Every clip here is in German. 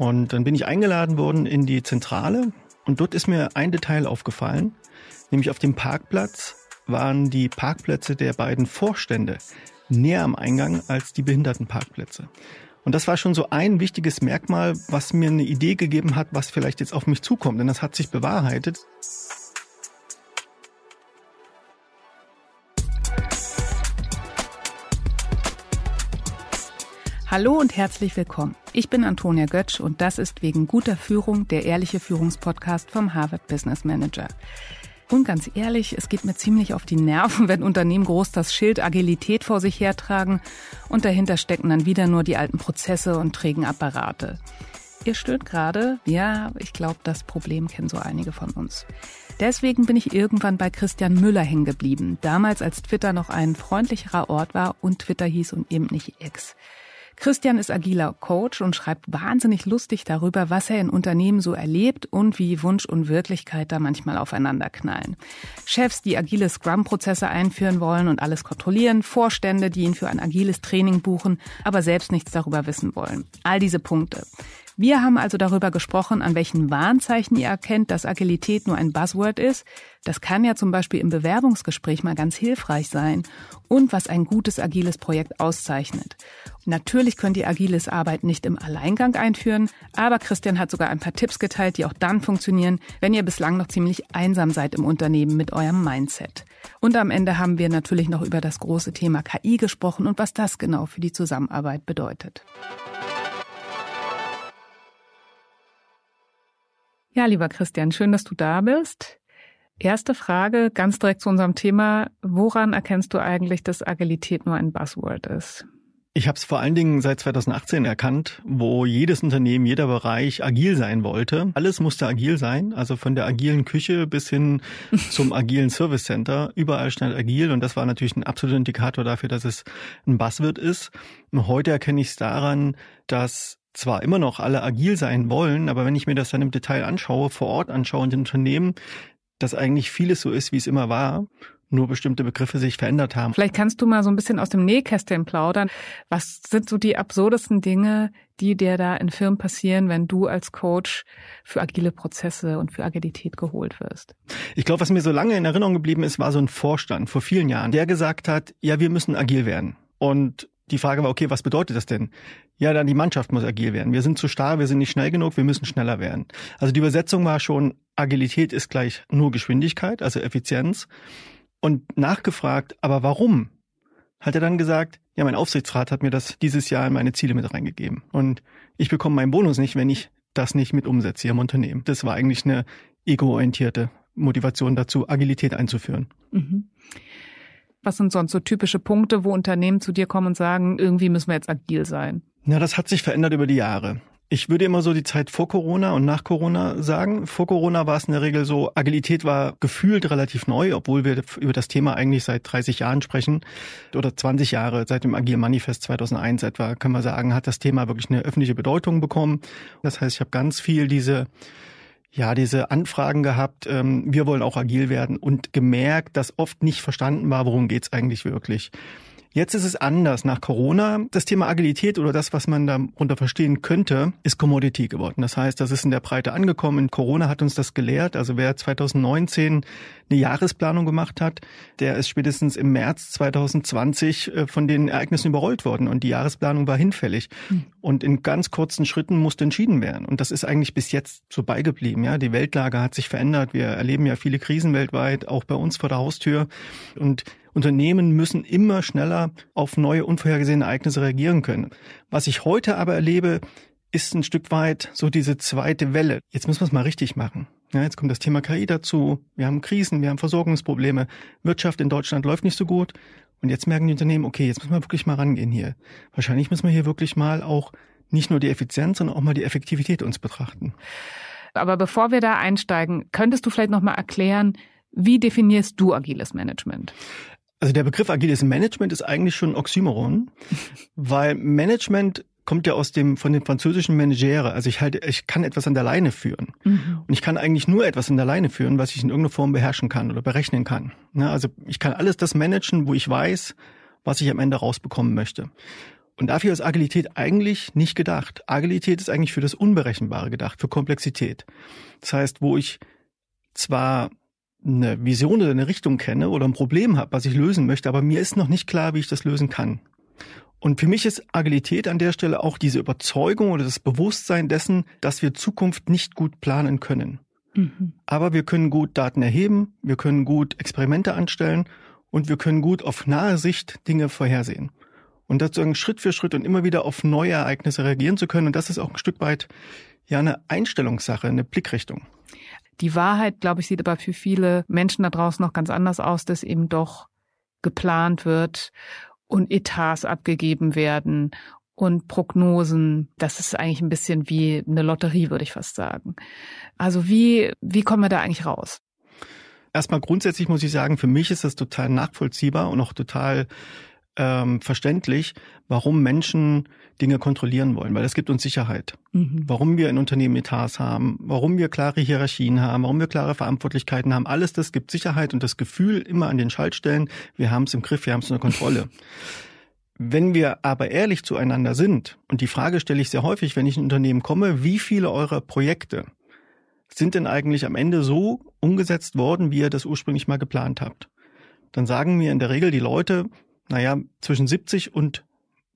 Und dann bin ich eingeladen worden in die Zentrale und dort ist mir ein Detail aufgefallen, nämlich auf dem Parkplatz waren die Parkplätze der beiden Vorstände näher am Eingang als die Behindertenparkplätze. Und das war schon so ein wichtiges Merkmal, was mir eine Idee gegeben hat, was vielleicht jetzt auf mich zukommt. Denn das hat sich bewahrheitet. Hallo und herzlich willkommen. Ich bin Antonia Götsch und das ist wegen guter Führung der ehrliche Führungspodcast vom Harvard Business Manager. Und ganz ehrlich, es geht mir ziemlich auf die Nerven, wenn Unternehmen groß das Schild Agilität vor sich hertragen und dahinter stecken dann wieder nur die alten Prozesse und trägen Apparate. Ihr stöhnt gerade, ja, ich glaube, das Problem kennen so einige von uns. Deswegen bin ich irgendwann bei Christian Müller hängen geblieben, damals als Twitter noch ein freundlicherer Ort war und Twitter hieß und eben nicht X. Christian ist agiler Coach und schreibt wahnsinnig lustig darüber, was er in Unternehmen so erlebt und wie Wunsch und Wirklichkeit da manchmal aufeinanderknallen. Chefs, die agile Scrum-Prozesse einführen wollen und alles kontrollieren, Vorstände, die ihn für ein agiles Training buchen, aber selbst nichts darüber wissen wollen. All diese Punkte. Wir haben also darüber gesprochen, an welchen Warnzeichen ihr erkennt, dass Agilität nur ein Buzzword ist. Das kann ja zum Beispiel im Bewerbungsgespräch mal ganz hilfreich sein. Und was ein gutes agiles Projekt auszeichnet. Natürlich könnt ihr agiles Arbeiten nicht im Alleingang einführen, aber Christian hat sogar ein paar Tipps geteilt, die auch dann funktionieren, wenn ihr bislang noch ziemlich einsam seid im Unternehmen mit eurem Mindset. Und am Ende haben wir natürlich noch über das große Thema KI gesprochen und was das genau für die Zusammenarbeit bedeutet. Ja, lieber Christian, schön, dass du da bist. Erste Frage, ganz direkt zu unserem Thema. Woran erkennst du eigentlich, dass Agilität nur ein Buzzword ist? Ich habe es vor allen Dingen seit 2018 erkannt, wo jedes Unternehmen, jeder Bereich agil sein wollte. Alles musste agil sein, also von der agilen Küche bis hin zum agilen Service Center. Überall stand agil und das war natürlich ein absoluter Indikator dafür, dass es ein Buzzword ist. Und heute erkenne ich es daran, dass zwar immer noch alle agil sein wollen, aber wenn ich mir das dann im Detail anschaue, vor Ort anschaue in den Unternehmen, dass eigentlich vieles so ist, wie es immer war, nur bestimmte Begriffe sich verändert haben. Vielleicht kannst du mal so ein bisschen aus dem Nähkästchen plaudern. Was sind so die absurdesten Dinge, die dir da in Firmen passieren, wenn du als Coach für agile Prozesse und für Agilität geholt wirst? Ich glaube, was mir so lange in Erinnerung geblieben ist, war so ein Vorstand vor vielen Jahren, der gesagt hat, ja, wir müssen agil werden. Und die Frage war, okay, was bedeutet das denn? Ja, dann die Mannschaft muss agil werden. Wir sind zu starr, wir sind nicht schnell genug, wir müssen schneller werden. Also die Übersetzung war schon, Agilität ist gleich nur Geschwindigkeit, also Effizienz. Und nachgefragt, aber warum? Hat er dann gesagt, ja, mein Aufsichtsrat hat mir das dieses Jahr in meine Ziele mit reingegeben. Und ich bekomme meinen Bonus nicht, wenn ich das nicht mit umsetze hier im Unternehmen. Das war eigentlich eine egoorientierte Motivation dazu, Agilität einzuführen. Mhm. Was sind sonst so typische Punkte, wo Unternehmen zu dir kommen und sagen, irgendwie müssen wir jetzt agil sein? Na, das hat sich verändert über die Jahre. Ich würde immer so die Zeit vor Corona und nach Corona sagen. Vor Corona war es in der Regel so, Agilität war gefühlt relativ neu, obwohl wir über das Thema eigentlich seit 30 Jahren sprechen oder 20 Jahre, seit dem Agile Manifest 2001 etwa, kann man sagen, hat das Thema wirklich eine öffentliche Bedeutung bekommen. Das heißt, ich habe ganz viel diese ja, diese Anfragen gehabt, ähm, wir wollen auch agil werden und gemerkt, dass oft nicht verstanden war, worum geht's eigentlich wirklich. Jetzt ist es anders. Nach Corona, das Thema Agilität oder das, was man darunter verstehen könnte, ist Commodity geworden. Das heißt, das ist in der Breite angekommen. Corona hat uns das gelehrt. Also wer 2019 eine Jahresplanung gemacht hat, der ist spätestens im März 2020 äh, von den Ereignissen überrollt worden und die Jahresplanung war hinfällig. Mhm. Und in ganz kurzen Schritten musste entschieden werden. Und das ist eigentlich bis jetzt so beigeblieben. Ja, die Weltlage hat sich verändert. Wir erleben ja viele Krisen weltweit, auch bei uns vor der Haustür. Und Unternehmen müssen immer schneller auf neue unvorhergesehene Ereignisse reagieren können. Was ich heute aber erlebe, ist ein Stück weit so diese zweite Welle. Jetzt müssen wir es mal richtig machen. Ja, jetzt kommt das Thema KI dazu. Wir haben Krisen, wir haben Versorgungsprobleme. Wirtschaft in Deutschland läuft nicht so gut. Und jetzt merken die Unternehmen, okay, jetzt müssen wir wirklich mal rangehen hier. Wahrscheinlich müssen wir hier wirklich mal auch nicht nur die Effizienz, sondern auch mal die Effektivität uns betrachten. Aber bevor wir da einsteigen, könntest du vielleicht noch mal erklären, wie definierst du agiles Management? Also der Begriff agiles Management ist eigentlich schon ein Oxymoron, weil Management kommt ja aus dem von dem französischen Managere. Also ich halte, ich kann etwas an der Leine führen mhm. und ich kann eigentlich nur etwas an der Leine führen, was ich in irgendeiner Form beherrschen kann oder berechnen kann. Ja, also ich kann alles das managen, wo ich weiß, was ich am Ende rausbekommen möchte. Und dafür ist Agilität eigentlich nicht gedacht. Agilität ist eigentlich für das Unberechenbare gedacht, für Komplexität. Das heißt, wo ich zwar eine Vision oder eine Richtung kenne oder ein Problem habe, was ich lösen möchte, aber mir ist noch nicht klar, wie ich das lösen kann. Und für mich ist Agilität an der Stelle auch diese Überzeugung oder das Bewusstsein dessen, dass wir Zukunft nicht gut planen können. Mhm. Aber wir können gut Daten erheben, wir können gut Experimente anstellen und wir können gut auf nahe Sicht Dinge vorhersehen. Und dazu Schritt für Schritt und immer wieder auf neue Ereignisse reagieren zu können. Und das ist auch ein Stück weit ja eine Einstellungssache, eine Blickrichtung. Die Wahrheit, glaube ich, sieht aber für viele Menschen da draußen noch ganz anders aus, dass eben doch geplant wird und Etats abgegeben werden und Prognosen. Das ist eigentlich ein bisschen wie eine Lotterie, würde ich fast sagen. Also wie, wie kommen wir da eigentlich raus? Erstmal grundsätzlich muss ich sagen, für mich ist das total nachvollziehbar und auch total ähm, verständlich, warum Menschen Dinge kontrollieren wollen, weil es gibt uns Sicherheit. Mhm. Warum wir in Unternehmen Etats haben, warum wir klare Hierarchien haben, warum wir klare Verantwortlichkeiten haben, alles das gibt Sicherheit und das Gefühl immer an den Schaltstellen, wir haben es im Griff, wir haben es unter Kontrolle. Wenn wir aber ehrlich zueinander sind, und die Frage stelle ich sehr häufig, wenn ich in ein Unternehmen komme, wie viele eurer Projekte sind denn eigentlich am Ende so umgesetzt worden, wie ihr das ursprünglich mal geplant habt? Dann sagen mir in der Regel die Leute, naja, zwischen 70 und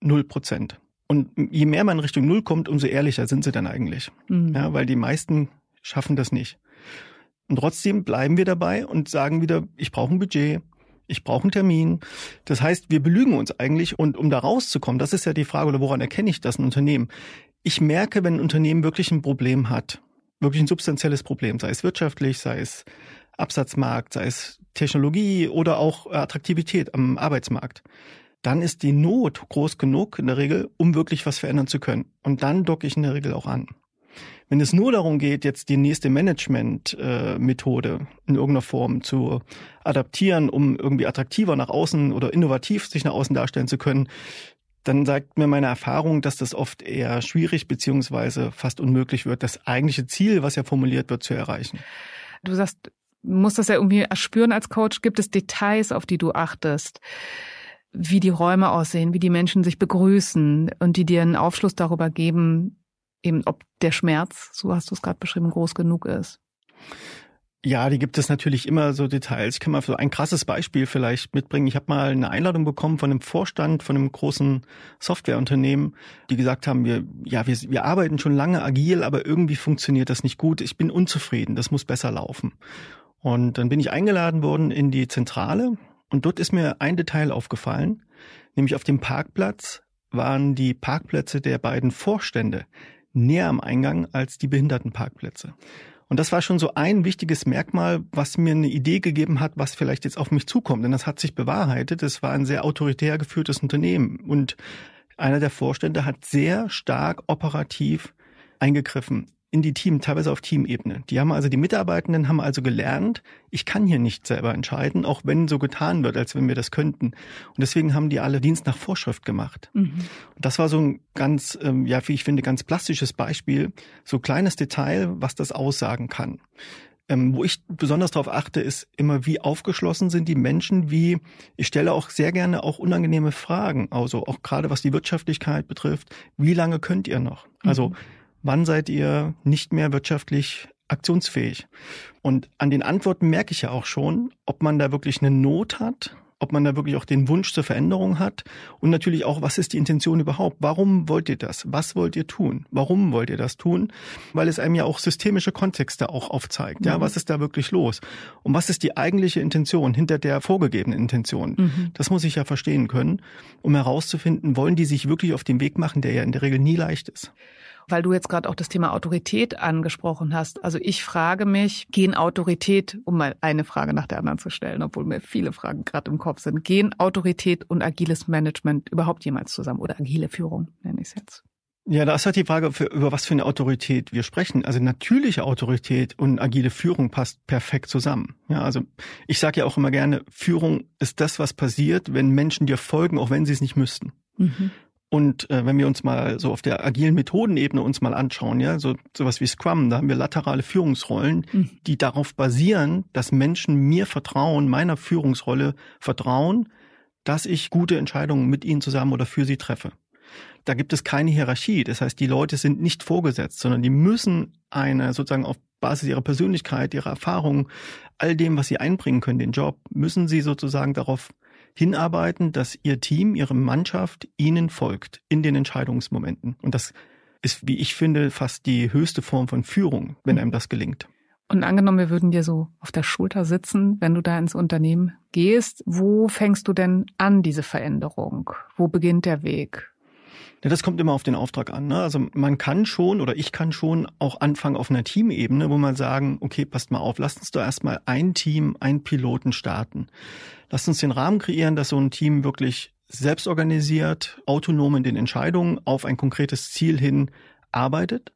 0 Prozent. Und je mehr man Richtung Null kommt, umso ehrlicher sind sie dann eigentlich. Mhm. Ja, weil die meisten schaffen das nicht. Und trotzdem bleiben wir dabei und sagen wieder, ich brauche ein Budget, ich brauche einen Termin. Das heißt, wir belügen uns eigentlich. Und um da rauszukommen, das ist ja die Frage, oder woran erkenne ich das ein Unternehmen? Ich merke, wenn ein Unternehmen wirklich ein Problem hat, wirklich ein substanzielles Problem, sei es wirtschaftlich, sei es Absatzmarkt, sei es Technologie oder auch Attraktivität am Arbeitsmarkt, dann ist die Not groß genug in der Regel, um wirklich was verändern zu können. Und dann docke ich in der Regel auch an. Wenn es nur darum geht, jetzt die nächste Management-Methode in irgendeiner Form zu adaptieren, um irgendwie attraktiver nach außen oder innovativ sich nach außen darstellen zu können, dann sagt mir meine Erfahrung, dass das oft eher schwierig beziehungsweise fast unmöglich wird, das eigentliche Ziel, was ja formuliert wird, zu erreichen. Du sagst, musst das ja irgendwie erspüren als Coach. Gibt es Details, auf die du achtest? Wie die Räume aussehen, wie die Menschen sich begrüßen und die dir einen Aufschluss darüber geben, eben ob der Schmerz, so hast du es gerade beschrieben, groß genug ist. Ja, die gibt es natürlich immer so Details. Ich kann mal so ein krasses Beispiel vielleicht mitbringen. Ich habe mal eine Einladung bekommen von einem Vorstand von einem großen Softwareunternehmen, die gesagt haben, wir, ja, wir, wir arbeiten schon lange agil, aber irgendwie funktioniert das nicht gut. Ich bin unzufrieden, das muss besser laufen. Und dann bin ich eingeladen worden in die Zentrale und dort ist mir ein Detail aufgefallen, nämlich auf dem Parkplatz waren die Parkplätze der beiden Vorstände näher am Eingang als die Behindertenparkplätze. Und das war schon so ein wichtiges Merkmal, was mir eine Idee gegeben hat, was vielleicht jetzt auf mich zukommt. Denn das hat sich bewahrheitet. Es war ein sehr autoritär geführtes Unternehmen. Und einer der Vorstände hat sehr stark operativ eingegriffen in die Team, teilweise auf Teamebene. Die haben also, die Mitarbeitenden haben also gelernt, ich kann hier nicht selber entscheiden, auch wenn so getan wird, als wenn wir das könnten. Und deswegen haben die alle Dienst nach Vorschrift gemacht. Mhm. Und das war so ein ganz, ähm, ja, wie ich finde, ganz plastisches Beispiel, so kleines Detail, was das aussagen kann. Ähm, wo ich besonders darauf achte, ist immer, wie aufgeschlossen sind die Menschen, wie ich stelle auch sehr gerne auch unangenehme Fragen, also auch gerade was die Wirtschaftlichkeit betrifft, wie lange könnt ihr noch? Also mhm wann seid ihr nicht mehr wirtschaftlich aktionsfähig? Und an den Antworten merke ich ja auch schon, ob man da wirklich eine Not hat, ob man da wirklich auch den Wunsch zur Veränderung hat und natürlich auch, was ist die Intention überhaupt? Warum wollt ihr das? Was wollt ihr tun? Warum wollt ihr das tun? Weil es einem ja auch systemische Kontexte auch aufzeigt. Ja, mhm. was ist da wirklich los? Und was ist die eigentliche Intention hinter der vorgegebenen Intention? Mhm. Das muss ich ja verstehen können, um herauszufinden, wollen die sich wirklich auf den Weg machen, der ja in der Regel nie leicht ist weil du jetzt gerade auch das Thema Autorität angesprochen hast. Also ich frage mich, gehen Autorität, um mal eine Frage nach der anderen zu stellen, obwohl mir viele Fragen gerade im Kopf sind, gehen Autorität und agiles Management überhaupt jemals zusammen oder agile Führung, nenne ich es jetzt? Ja, da ist halt die Frage, für, über was für eine Autorität wir sprechen. Also natürliche Autorität und agile Führung passt perfekt zusammen. Ja, also ich sage ja auch immer gerne, Führung ist das, was passiert, wenn Menschen dir folgen, auch wenn sie es nicht müssten. Mhm. Und äh, wenn wir uns mal so auf der agilen Methodenebene uns mal anschauen, ja, so sowas wie Scrum, da haben wir laterale Führungsrollen, mhm. die darauf basieren, dass Menschen mir vertrauen, meiner Führungsrolle vertrauen, dass ich gute Entscheidungen mit ihnen zusammen oder für sie treffe. da gibt es keine Hierarchie. Das heißt, die Leute sind nicht vorgesetzt, sondern die müssen eine sozusagen auf Basis ihrer Persönlichkeit, ihrer Erfahrung, all dem, was sie einbringen können, den Job, müssen sie sozusagen darauf hinarbeiten, dass ihr Team, ihre Mannschaft ihnen folgt in den Entscheidungsmomenten. Und das ist, wie ich finde, fast die höchste Form von Führung, wenn einem das gelingt. Und angenommen, wir würden dir so auf der Schulter sitzen, wenn du da ins Unternehmen gehst, wo fängst du denn an, diese Veränderung? Wo beginnt der Weg? Ja, das kommt immer auf den Auftrag an. Ne? Also man kann schon oder ich kann schon auch anfangen auf einer Teamebene, wo man sagen, okay, passt mal auf, lasst uns doch erstmal ein Team, ein Piloten starten. Lasst uns den Rahmen kreieren, dass so ein Team wirklich selbst organisiert, autonom in den Entscheidungen auf ein konkretes Ziel hin arbeitet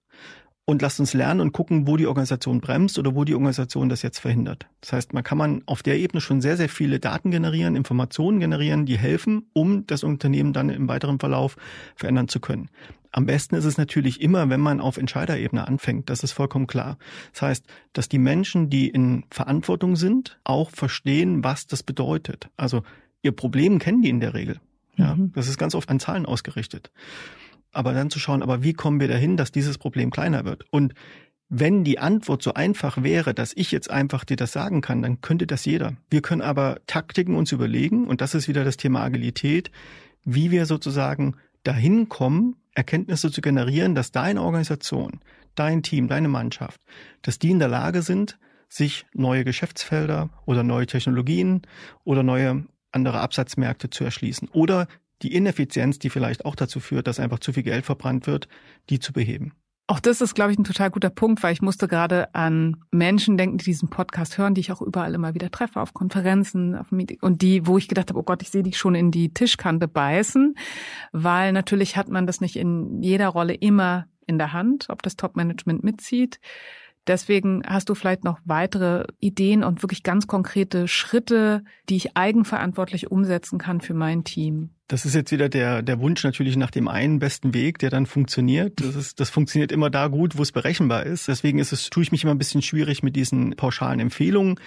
und lasst uns lernen und gucken, wo die Organisation bremst oder wo die Organisation das jetzt verhindert. Das heißt, man kann man auf der Ebene schon sehr, sehr viele Daten generieren, Informationen generieren, die helfen, um das Unternehmen dann im weiteren Verlauf verändern zu können. Am besten ist es natürlich immer, wenn man auf Entscheiderebene anfängt. Das ist vollkommen klar. Das heißt, dass die Menschen, die in Verantwortung sind, auch verstehen, was das bedeutet. Also ihr Problem kennen die in der Regel. Ja, mhm. das ist ganz oft an Zahlen ausgerichtet aber dann zu schauen, aber wie kommen wir dahin, dass dieses Problem kleiner wird? Und wenn die Antwort so einfach wäre, dass ich jetzt einfach dir das sagen kann, dann könnte das jeder. Wir können aber Taktiken uns überlegen, und das ist wieder das Thema Agilität, wie wir sozusagen dahin kommen, Erkenntnisse zu generieren, dass deine Organisation, dein Team, deine Mannschaft, dass die in der Lage sind, sich neue Geschäftsfelder oder neue Technologien oder neue andere Absatzmärkte zu erschließen oder die Ineffizienz, die vielleicht auch dazu führt, dass einfach zu viel Geld verbrannt wird, die zu beheben. Auch das ist, glaube ich, ein total guter Punkt, weil ich musste gerade an Menschen denken, die diesen Podcast hören, die ich auch überall immer wieder treffe, auf Konferenzen, auf Meetings und die, wo ich gedacht habe, oh Gott, ich sehe die schon in die Tischkante beißen, weil natürlich hat man das nicht in jeder Rolle immer in der Hand, ob das Top-Management mitzieht. Deswegen hast du vielleicht noch weitere Ideen und wirklich ganz konkrete Schritte, die ich eigenverantwortlich umsetzen kann für mein Team. Das ist jetzt wieder der, der Wunsch natürlich nach dem einen besten Weg, der dann funktioniert. Das, ist, das funktioniert immer da gut, wo es berechenbar ist. Deswegen ist es, tue ich mich immer ein bisschen schwierig mit diesen pauschalen Empfehlungen.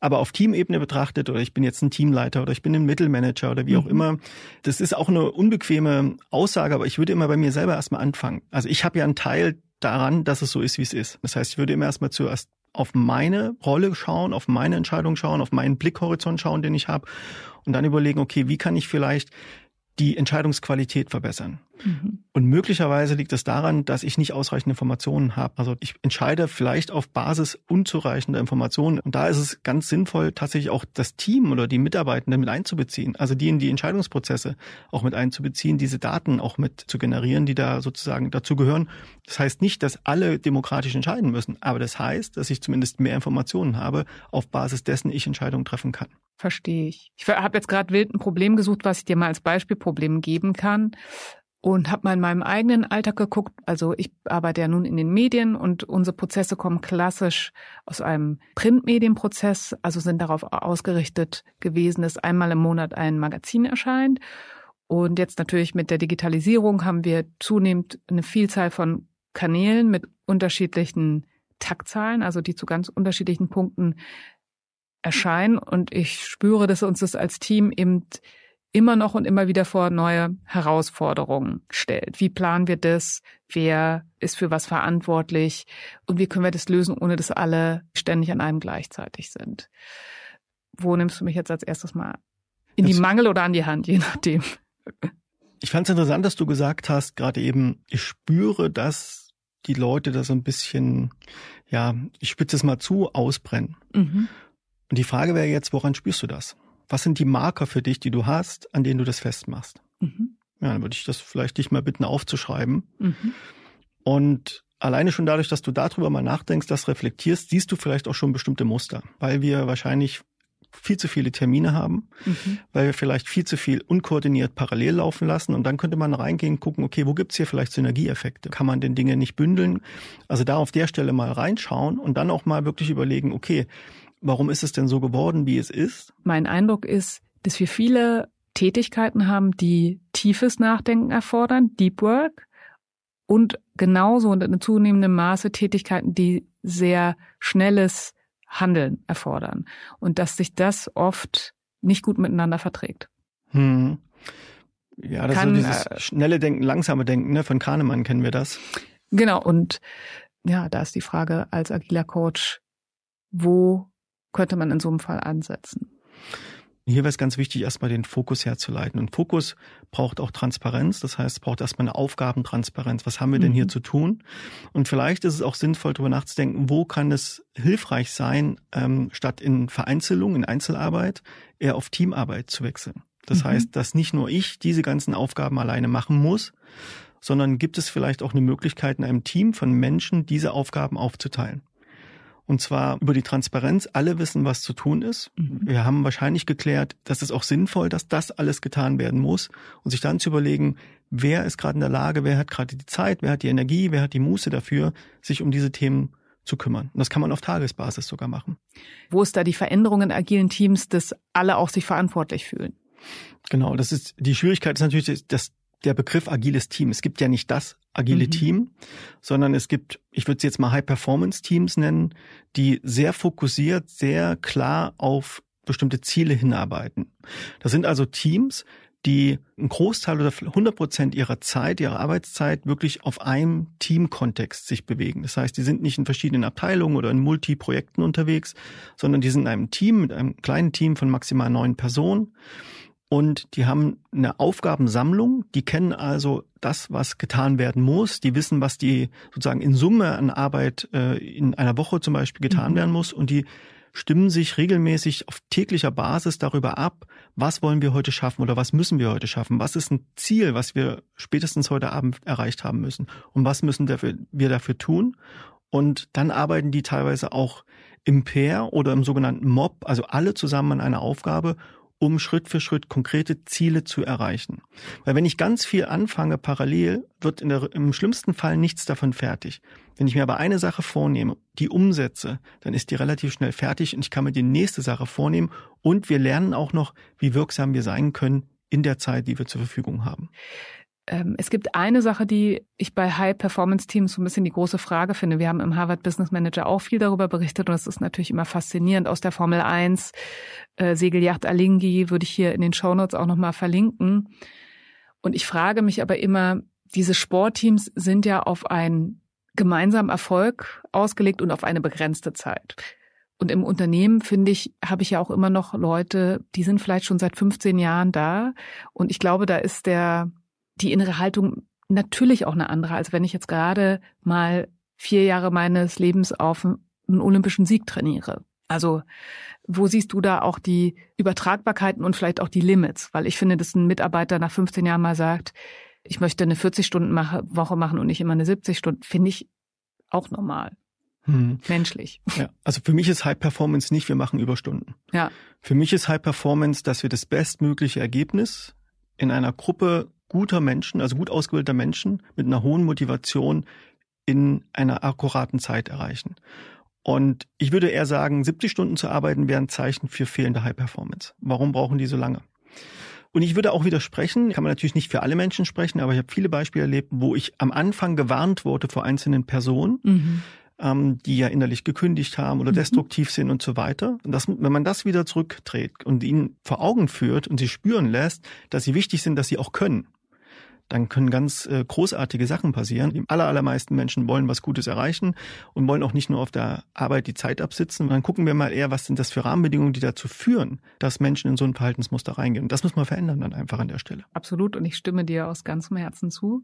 Aber auf Teamebene betrachtet, oder ich bin jetzt ein Teamleiter oder ich bin ein Mittelmanager oder wie auch mhm. immer, das ist auch eine unbequeme Aussage, aber ich würde immer bei mir selber erstmal anfangen. Also ich habe ja einen Teil daran, dass es so ist, wie es ist. Das heißt, ich würde immer erstmal zuerst auf meine Rolle schauen, auf meine Entscheidung schauen, auf meinen Blickhorizont schauen, den ich habe und dann überlegen, okay, wie kann ich vielleicht die Entscheidungsqualität verbessern. Mhm. Und möglicherweise liegt es daran, dass ich nicht ausreichend Informationen habe. Also ich entscheide vielleicht auf Basis unzureichender Informationen. Und da ist es ganz sinnvoll, tatsächlich auch das Team oder die Mitarbeitenden mit einzubeziehen. Also die in die Entscheidungsprozesse auch mit einzubeziehen, diese Daten auch mit zu generieren, die da sozusagen dazu gehören. Das heißt nicht, dass alle demokratisch entscheiden müssen, aber das heißt, dass ich zumindest mehr Informationen habe, auf Basis dessen ich Entscheidungen treffen kann. Verstehe ich. Ich habe jetzt gerade wild ein Problem gesucht, was ich dir mal als Beispielproblem geben kann und habe mal in meinem eigenen Alltag geguckt. Also ich arbeite ja nun in den Medien und unsere Prozesse kommen klassisch aus einem Printmedienprozess, also sind darauf ausgerichtet gewesen, dass einmal im Monat ein Magazin erscheint. Und jetzt natürlich mit der Digitalisierung haben wir zunehmend eine Vielzahl von Kanälen mit unterschiedlichen Taktzahlen, also die zu ganz unterschiedlichen Punkten erscheinen. Und ich spüre, dass uns das als Team eben immer noch und immer wieder vor neue Herausforderungen stellt. Wie planen wir das? Wer ist für was verantwortlich? Und wie können wir das lösen, ohne dass alle ständig an einem gleichzeitig sind? Wo nimmst du mich jetzt als erstes mal in die Mangel oder an die Hand, je nachdem? Ich fand es interessant, dass du gesagt hast, gerade eben, ich spüre, dass die Leute da so ein bisschen, ja, ich spitze es mal zu, ausbrennen. Mhm. Und die Frage wäre jetzt, woran spürst du das? Was sind die Marker für dich, die du hast, an denen du das festmachst? Mhm. Ja, dann würde ich das vielleicht dich mal bitten aufzuschreiben. Mhm. Und alleine schon dadurch, dass du darüber mal nachdenkst, das reflektierst, siehst du vielleicht auch schon bestimmte Muster, weil wir wahrscheinlich viel zu viele Termine haben, mhm. weil wir vielleicht viel zu viel unkoordiniert parallel laufen lassen und dann könnte man reingehen und gucken, okay, wo gibt's hier vielleicht Synergieeffekte? Kann man den Dinge nicht bündeln? Also da auf der Stelle mal reinschauen und dann auch mal wirklich überlegen, okay, Warum ist es denn so geworden, wie es ist? Mein Eindruck ist, dass wir viele Tätigkeiten haben, die tiefes Nachdenken erfordern, Deep Work, und genauso in einem zunehmendem Maße Tätigkeiten, die sehr schnelles Handeln erfordern. Und dass sich das oft nicht gut miteinander verträgt. Hm. Ja, das kann, ist so dieses äh, schnelle Denken, langsame Denken, ne? Von Kahnemann kennen wir das. Genau, und ja, da ist die Frage als agiler Coach, wo könnte man in so einem Fall ansetzen? Hier wäre es ganz wichtig, erstmal den Fokus herzuleiten. Und Fokus braucht auch Transparenz. Das heißt, es braucht erstmal eine Aufgabentransparenz. Was haben wir denn hier mhm. zu tun? Und vielleicht ist es auch sinnvoll, darüber nachzudenken, wo kann es hilfreich sein, ähm, statt in Vereinzelung, in Einzelarbeit, eher auf Teamarbeit zu wechseln. Das mhm. heißt, dass nicht nur ich diese ganzen Aufgaben alleine machen muss, sondern gibt es vielleicht auch eine Möglichkeit, in einem Team von Menschen diese Aufgaben aufzuteilen. Und zwar über die Transparenz. Alle wissen, was zu tun ist. Mhm. Wir haben wahrscheinlich geklärt, dass es auch sinnvoll, dass das alles getan werden muss. Und sich dann zu überlegen, wer ist gerade in der Lage, wer hat gerade die Zeit, wer hat die Energie, wer hat die Muße dafür, sich um diese Themen zu kümmern. Und das kann man auf Tagesbasis sogar machen. Wo ist da die Veränderung in agilen Teams, dass alle auch sich verantwortlich fühlen? Genau, das ist die Schwierigkeit ist natürlich, dass der Begriff agiles Team. Es gibt ja nicht das agile mhm. Team, sondern es gibt, ich würde es jetzt mal High-Performance-Teams nennen, die sehr fokussiert, sehr klar auf bestimmte Ziele hinarbeiten. Das sind also Teams, die einen Großteil oder 100 Prozent ihrer Zeit, ihrer Arbeitszeit wirklich auf einem Teamkontext sich bewegen. Das heißt, die sind nicht in verschiedenen Abteilungen oder in Multiprojekten unterwegs, sondern die sind in einem Team mit einem kleinen Team von maximal neun Personen und die haben eine Aufgabensammlung, die kennen also das, was getan werden muss, die wissen, was die sozusagen in Summe an Arbeit äh, in einer Woche zum Beispiel getan mhm. werden muss. Und die stimmen sich regelmäßig auf täglicher Basis darüber ab, was wollen wir heute schaffen oder was müssen wir heute schaffen, was ist ein Ziel, was wir spätestens heute Abend erreicht haben müssen? Und was müssen wir dafür tun. Und dann arbeiten die teilweise auch im Pair oder im sogenannten Mob, also alle zusammen an einer Aufgabe um Schritt für Schritt konkrete Ziele zu erreichen. Weil wenn ich ganz viel anfange parallel, wird der, im schlimmsten Fall nichts davon fertig. Wenn ich mir aber eine Sache vornehme, die umsetze, dann ist die relativ schnell fertig und ich kann mir die nächste Sache vornehmen und wir lernen auch noch, wie wirksam wir sein können in der Zeit, die wir zur Verfügung haben. Ähm, es gibt eine Sache, die ich bei High-Performance-Teams so ein bisschen die große Frage finde. Wir haben im Harvard Business Manager auch viel darüber berichtet und es ist natürlich immer faszinierend aus der Formel 1. Äh, Segelyacht Alingi würde ich hier in den Shownotes auch nochmal verlinken. Und ich frage mich aber immer, diese Sportteams sind ja auf einen gemeinsamen Erfolg ausgelegt und auf eine begrenzte Zeit. Und im Unternehmen, finde ich, habe ich ja auch immer noch Leute, die sind vielleicht schon seit 15 Jahren da. Und ich glaube, da ist der, die innere Haltung natürlich auch eine andere, als wenn ich jetzt gerade mal vier Jahre meines Lebens auf einen olympischen Sieg trainiere. Also wo siehst du da auch die Übertragbarkeiten und vielleicht auch die Limits? Weil ich finde, dass ein Mitarbeiter nach 15 Jahren mal sagt, ich möchte eine 40-Stunden-Woche machen und nicht immer eine 70-Stunden, finde ich auch normal. Hm. Menschlich. Ja, also für mich ist High Performance nicht, wir machen Überstunden. Ja. Für mich ist High Performance, dass wir das bestmögliche Ergebnis in einer Gruppe guter Menschen, also gut ausgebildeter Menschen mit einer hohen Motivation in einer akkuraten Zeit erreichen. Und ich würde eher sagen, 70 Stunden zu arbeiten wäre ein Zeichen für fehlende High Performance. Warum brauchen die so lange? Und ich würde auch widersprechen, kann man natürlich nicht für alle Menschen sprechen, aber ich habe viele Beispiele erlebt, wo ich am Anfang gewarnt wurde vor einzelnen Personen, mhm. ähm, die ja innerlich gekündigt haben oder mhm. destruktiv sind und so weiter. Und das, wenn man das wieder zurückdreht und ihnen vor Augen führt und sie spüren lässt, dass sie wichtig sind, dass sie auch können, dann können ganz äh, großartige Sachen passieren. Die aller, allermeisten Menschen wollen was Gutes erreichen und wollen auch nicht nur auf der Arbeit die Zeit absitzen. Und dann gucken wir mal eher, was sind das für Rahmenbedingungen, die dazu führen, dass Menschen in so ein Verhaltensmuster reingehen. Und das muss man verändern dann einfach an der Stelle. Absolut. Und ich stimme dir aus ganzem Herzen zu.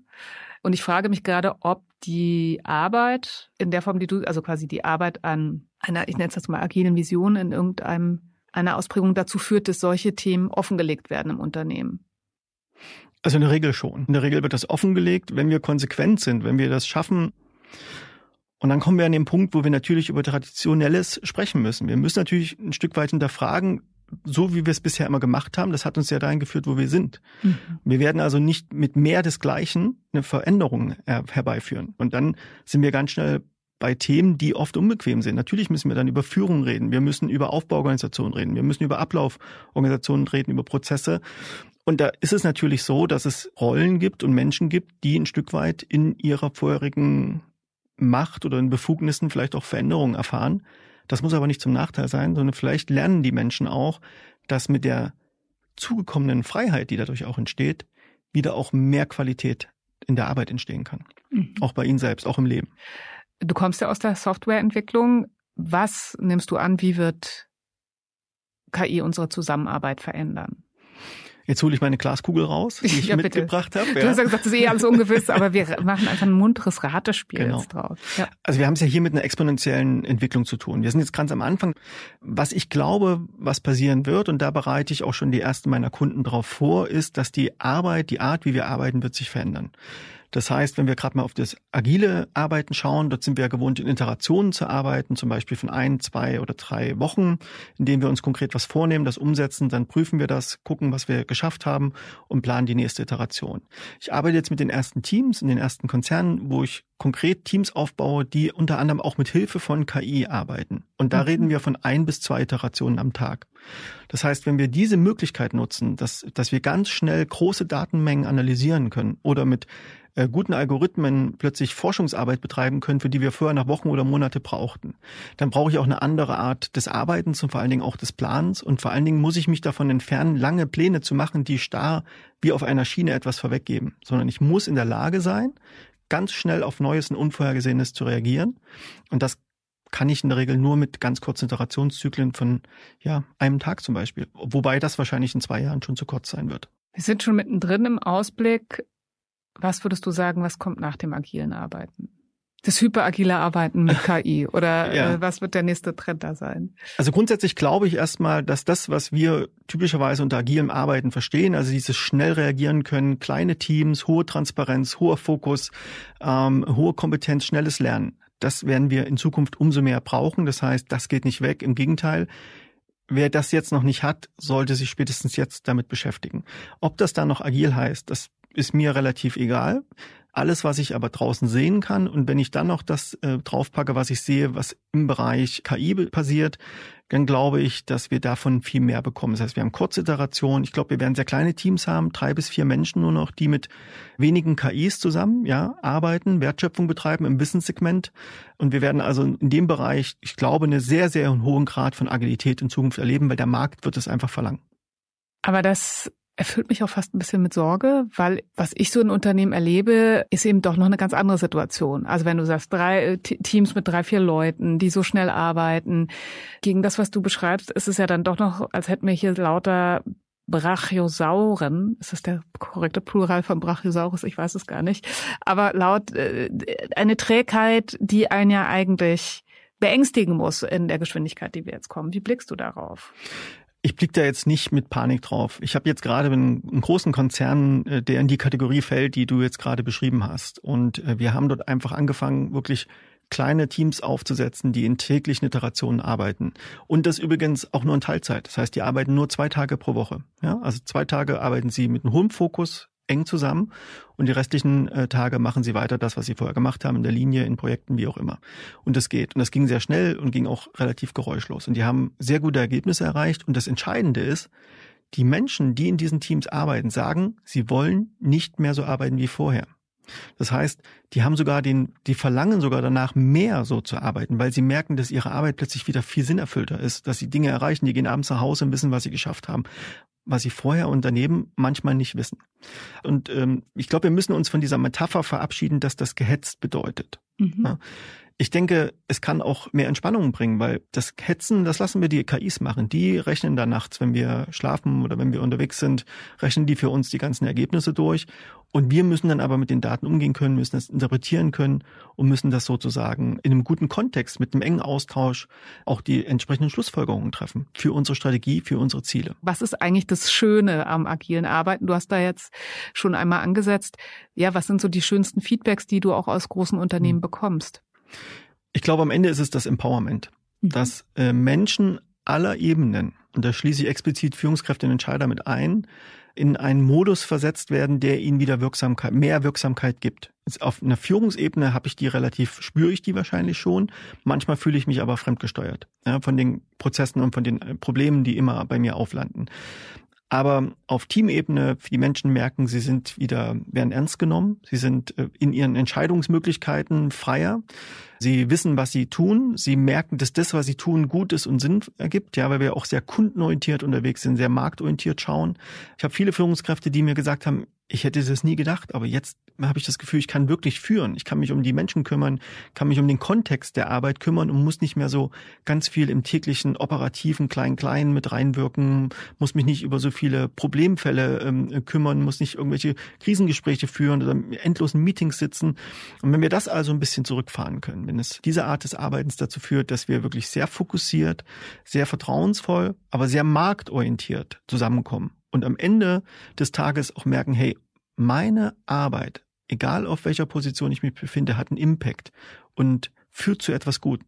Und ich frage mich gerade, ob die Arbeit in der Form, die du, also quasi die Arbeit an einer, ich nenne es jetzt mal agilen Vision in irgendeinem einer Ausprägung dazu führt, dass solche Themen offengelegt werden im Unternehmen. Also in der Regel schon. In der Regel wird das offengelegt, wenn wir konsequent sind, wenn wir das schaffen. Und dann kommen wir an den Punkt, wo wir natürlich über Traditionelles sprechen müssen. Wir müssen natürlich ein Stück weit hinterfragen, so wie wir es bisher immer gemacht haben, das hat uns ja dahin geführt, wo wir sind. Mhm. Wir werden also nicht mit mehr des Gleichen eine Veränderung herbeiführen. Und dann sind wir ganz schnell bei Themen, die oft unbequem sind. Natürlich müssen wir dann über Führung reden, wir müssen über Aufbauorganisationen reden, wir müssen über Ablauforganisationen reden, über Prozesse. Und da ist es natürlich so, dass es Rollen gibt und Menschen gibt, die ein Stück weit in ihrer vorherigen Macht oder in Befugnissen vielleicht auch Veränderungen erfahren. Das muss aber nicht zum Nachteil sein, sondern vielleicht lernen die Menschen auch, dass mit der zugekommenen Freiheit, die dadurch auch entsteht, wieder auch mehr Qualität in der Arbeit entstehen kann. Mhm. Auch bei Ihnen selbst, auch im Leben. Du kommst ja aus der Softwareentwicklung. Was nimmst du an, wie wird KI unsere Zusammenarbeit verändern? Jetzt hole ich meine Glaskugel raus, die ich ja, mitgebracht habe. Ja. Du hast ja gesagt, das ist eh alles ungewiss, aber wir machen einfach ein munteres Ratespiel genau. jetzt draus. Ja. Also wir haben es ja hier mit einer exponentiellen Entwicklung zu tun. Wir sind jetzt ganz am Anfang. Was ich glaube, was passieren wird, und da bereite ich auch schon die ersten meiner Kunden drauf vor, ist, dass die Arbeit, die Art, wie wir arbeiten, wird sich verändern. Das heißt, wenn wir gerade mal auf das agile Arbeiten schauen, dort sind wir gewohnt, in Iterationen zu arbeiten, zum Beispiel von ein, zwei oder drei Wochen, indem wir uns konkret was vornehmen, das umsetzen, dann prüfen wir das, gucken, was wir geschafft haben und planen die nächste Iteration. Ich arbeite jetzt mit den ersten Teams in den ersten Konzernen, wo ich konkret Teams aufbaue, die unter anderem auch mit Hilfe von KI arbeiten. Und da mhm. reden wir von ein bis zwei Iterationen am Tag. Das heißt, wenn wir diese Möglichkeit nutzen, dass, dass wir ganz schnell große Datenmengen analysieren können oder mit äh, guten Algorithmen plötzlich Forschungsarbeit betreiben können, für die wir vorher nach Wochen oder Monate brauchten. Dann brauche ich auch eine andere Art des Arbeitens und vor allen Dingen auch des Plans. Und vor allen Dingen muss ich mich davon entfernen, lange Pläne zu machen, die starr wie auf einer Schiene etwas vorweggeben, sondern ich muss in der Lage sein, ganz schnell auf Neues und Unvorhergesehenes zu reagieren. Und das kann ich in der Regel nur mit ganz kurzen Iterationszyklen von ja, einem Tag zum Beispiel. Wobei das wahrscheinlich in zwei Jahren schon zu kurz sein wird. Wir sind schon mittendrin im Ausblick. Was würdest du sagen, was kommt nach dem agilen Arbeiten? Das hyperagile Arbeiten mit KI oder ja. äh, was wird der nächste Trend da sein? Also grundsätzlich glaube ich erstmal, dass das, was wir typischerweise unter agilem Arbeiten verstehen, also dieses schnell reagieren können, kleine Teams, hohe Transparenz, hoher Fokus, ähm, hohe Kompetenz, schnelles Lernen, das werden wir in Zukunft umso mehr brauchen. Das heißt, das geht nicht weg. Im Gegenteil, wer das jetzt noch nicht hat, sollte sich spätestens jetzt damit beschäftigen. Ob das dann noch agil heißt, das ist mir relativ egal. Alles, was ich aber draußen sehen kann und wenn ich dann noch das äh, draufpacke, was ich sehe, was im Bereich KI passiert, dann glaube ich, dass wir davon viel mehr bekommen. Das heißt, wir haben kurze Iterationen. Ich glaube, wir werden sehr kleine Teams haben, drei bis vier Menschen nur noch, die mit wenigen KIs zusammen ja, arbeiten, Wertschöpfung betreiben im Wissenssegment. Und wir werden also in dem Bereich, ich glaube, einen sehr, sehr hohen Grad von Agilität in Zukunft erleben, weil der Markt wird es einfach verlangen. Aber das erfüllt mich auch fast ein bisschen mit Sorge, weil was ich so in Unternehmen erlebe, ist eben doch noch eine ganz andere Situation. Also wenn du sagst, drei äh, Teams mit drei, vier Leuten, die so schnell arbeiten, gegen das, was du beschreibst, ist es ja dann doch noch, als hätten wir hier lauter Brachiosauren, ist das der korrekte Plural von Brachiosaurus? Ich weiß es gar nicht. Aber laut äh, eine Trägheit, die einen ja eigentlich beängstigen muss in der Geschwindigkeit, die wir jetzt kommen. Wie blickst du darauf? Ich blicke da jetzt nicht mit Panik drauf. Ich habe jetzt gerade einen, großen Konzern, äh, der in die Kategorie fällt, die du jetzt gerade beschrieben hast. Und äh, wir haben dort einfach angefangen, wirklich kleine Teams aufzusetzen, die in täglichen Iterationen arbeiten. Und das übrigens auch nur in Teilzeit. Das heißt, die arbeiten nur zwei Tage pro Woche. Ja, also zwei Tage arbeiten sie mit einem hohen Fokus eng zusammen und die restlichen äh, Tage machen sie weiter das, was sie vorher gemacht haben, in der Linie, in Projekten, wie auch immer. Und das geht. Und das ging sehr schnell und ging auch relativ geräuschlos. Und die haben sehr gute Ergebnisse erreicht. Und das Entscheidende ist, die Menschen, die in diesen Teams arbeiten, sagen, sie wollen nicht mehr so arbeiten wie vorher. Das heißt, die haben sogar den, die verlangen sogar danach mehr so zu arbeiten, weil sie merken, dass ihre Arbeit plötzlich wieder viel sinnerfüllter ist, dass sie Dinge erreichen, die gehen abends nach Hause und wissen, was sie geschafft haben was sie vorher und daneben manchmal nicht wissen. Und ähm, ich glaube, wir müssen uns von dieser Metapher verabschieden, dass das gehetzt bedeutet. Mhm. Ja. Ich denke, es kann auch mehr Entspannung bringen, weil das Hetzen, das lassen wir die KIs machen. Die rechnen da nachts, wenn wir schlafen oder wenn wir unterwegs sind, rechnen die für uns die ganzen Ergebnisse durch. Und wir müssen dann aber mit den Daten umgehen können, müssen das interpretieren können und müssen das sozusagen in einem guten Kontext, mit einem engen Austausch auch die entsprechenden Schlussfolgerungen treffen für unsere Strategie, für unsere Ziele. Was ist eigentlich das Schöne am agilen Arbeiten? Du hast da jetzt schon einmal angesetzt. Ja, was sind so die schönsten Feedbacks, die du auch aus großen Unternehmen hm. bekommst? Ich glaube, am Ende ist es das Empowerment, mhm. dass äh, Menschen aller Ebenen, und da schließe ich explizit Führungskräfte und Entscheider mit ein, in einen Modus versetzt werden, der ihnen wieder Wirksamkeit, mehr Wirksamkeit gibt. Jetzt auf einer Führungsebene habe ich die relativ, spüre ich die wahrscheinlich schon. Manchmal fühle ich mich aber fremdgesteuert ja, von den Prozessen und von den äh, Problemen, die immer bei mir auflanden. Aber auf Teamebene, die Menschen merken, sie sind wieder, werden ernst genommen. Sie sind äh, in ihren Entscheidungsmöglichkeiten freier. Sie wissen, was sie tun. Sie merken, dass das, was sie tun, gut ist und Sinn ergibt. Ja, weil wir auch sehr kundenorientiert unterwegs sind, sehr marktorientiert schauen. Ich habe viele Führungskräfte, die mir gesagt haben, ich hätte das nie gedacht, aber jetzt habe ich das Gefühl, ich kann wirklich führen. Ich kann mich um die Menschen kümmern, kann mich um den Kontext der Arbeit kümmern und muss nicht mehr so ganz viel im täglichen operativen Klein-Klein mit reinwirken, muss mich nicht über so viele Problemfälle ähm, kümmern, muss nicht irgendwelche Krisengespräche führen oder endlosen Meetings sitzen. Und wenn wir das also ein bisschen zurückfahren können, wenn es diese Art des Arbeitens dazu führt, dass wir wirklich sehr fokussiert, sehr vertrauensvoll, aber sehr marktorientiert zusammenkommen und am Ende des Tages auch merken, hey, meine Arbeit, egal auf welcher Position ich mich befinde, hat einen Impact und führt zu etwas Guten,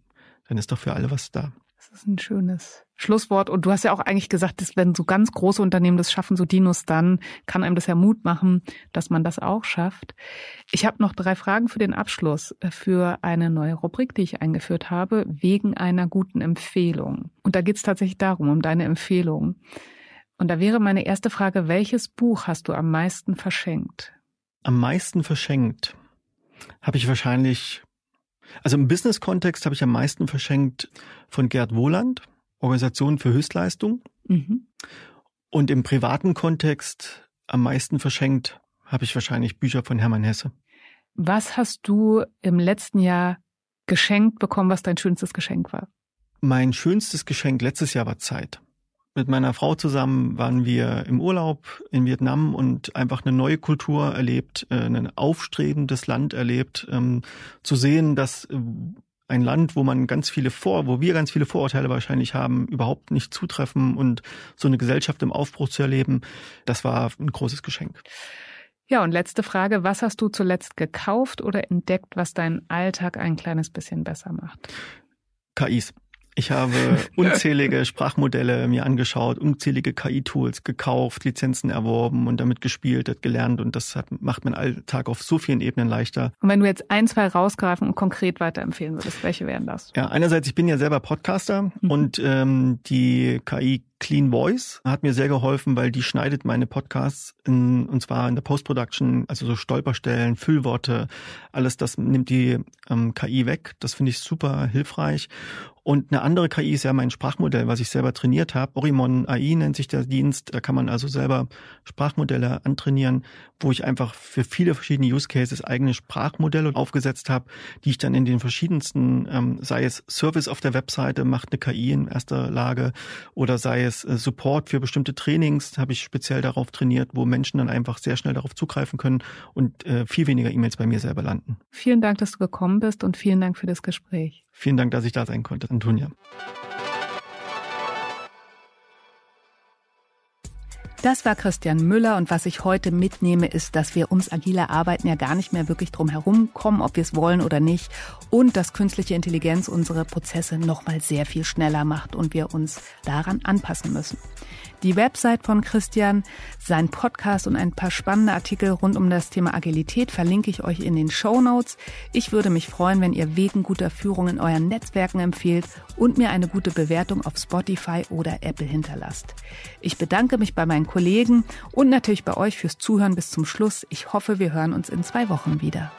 dann ist doch für alle was da. Das ist ein schönes Schlusswort. Und du hast ja auch eigentlich gesagt, dass wenn so ganz große Unternehmen das schaffen, so Dinos, dann kann einem das ja Mut machen, dass man das auch schafft. Ich habe noch drei Fragen für den Abschluss äh, für eine neue Rubrik, die ich eingeführt habe, wegen einer guten Empfehlung. Und da geht es tatsächlich darum, um deine Empfehlung. Und da wäre meine erste Frage, welches Buch hast du am meisten verschenkt? Am meisten verschenkt habe ich wahrscheinlich, also im Business-Kontext habe ich am meisten verschenkt von Gerd Wohland, Organisation für Höchstleistung. Mhm. Und im privaten Kontext am meisten verschenkt habe ich wahrscheinlich Bücher von Hermann Hesse. Was hast du im letzten Jahr geschenkt bekommen, was dein schönstes Geschenk war? Mein schönstes Geschenk letztes Jahr war Zeit. Mit meiner Frau zusammen waren wir im Urlaub in Vietnam und einfach eine neue Kultur erlebt, äh, ein aufstrebendes Land erlebt, ähm, zu sehen, dass äh, ein Land, wo man ganz viele Vor, wo wir ganz viele Vorurteile wahrscheinlich haben, überhaupt nicht zutreffen und so eine Gesellschaft im Aufbruch zu erleben, das war ein großes Geschenk. Ja, und letzte Frage, was hast du zuletzt gekauft oder entdeckt, was deinen Alltag ein kleines bisschen besser macht? KIs. Ich habe unzählige Sprachmodelle mir angeschaut, unzählige KI-Tools gekauft, Lizenzen erworben und damit gespielt, das gelernt und das hat, macht meinen Alltag auf so vielen Ebenen leichter. Und wenn du jetzt ein, zwei rausgreifen und konkret weiterempfehlen würdest, welche wären das? Ja, einerseits, ich bin ja selber Podcaster mhm. und ähm, die KI Clean Voice hat mir sehr geholfen, weil die schneidet meine Podcasts in, und zwar in der Post-Production, also so Stolperstellen, Füllworte, alles das nimmt die ähm, KI weg. Das finde ich super hilfreich. Und eine andere KI ist ja mein Sprachmodell, was ich selber trainiert habe. Orimon AI nennt sich der Dienst. Da kann man also selber Sprachmodelle antrainieren, wo ich einfach für viele verschiedene Use Cases eigene Sprachmodelle aufgesetzt habe, die ich dann in den verschiedensten, ähm, sei es Service auf der Webseite, macht eine KI in erster Lage, oder sei es äh, Support für bestimmte Trainings, habe ich speziell darauf trainiert, wo Menschen dann einfach sehr schnell darauf zugreifen können und äh, viel weniger E-Mails bei mir selber landen. Vielen Dank, dass du gekommen bist und vielen Dank für das Gespräch. Vielen Dank, dass ich da sein konnte, Antonia. Das war Christian Müller und was ich heute mitnehme, ist, dass wir ums agile Arbeiten ja gar nicht mehr wirklich drum herum kommen, ob wir es wollen oder nicht. Und dass künstliche Intelligenz unsere Prozesse nochmal sehr viel schneller macht und wir uns daran anpassen müssen die Website von Christian, sein Podcast und ein paar spannende Artikel rund um das Thema Agilität verlinke ich euch in den Show Notes. Ich würde mich freuen, wenn ihr wegen guter Führung in euren Netzwerken empfehlt und mir eine gute Bewertung auf Spotify oder Apple hinterlasst. Ich bedanke mich bei meinen Kollegen und natürlich bei euch fürs Zuhören bis zum Schluss. Ich hoffe, wir hören uns in zwei Wochen wieder.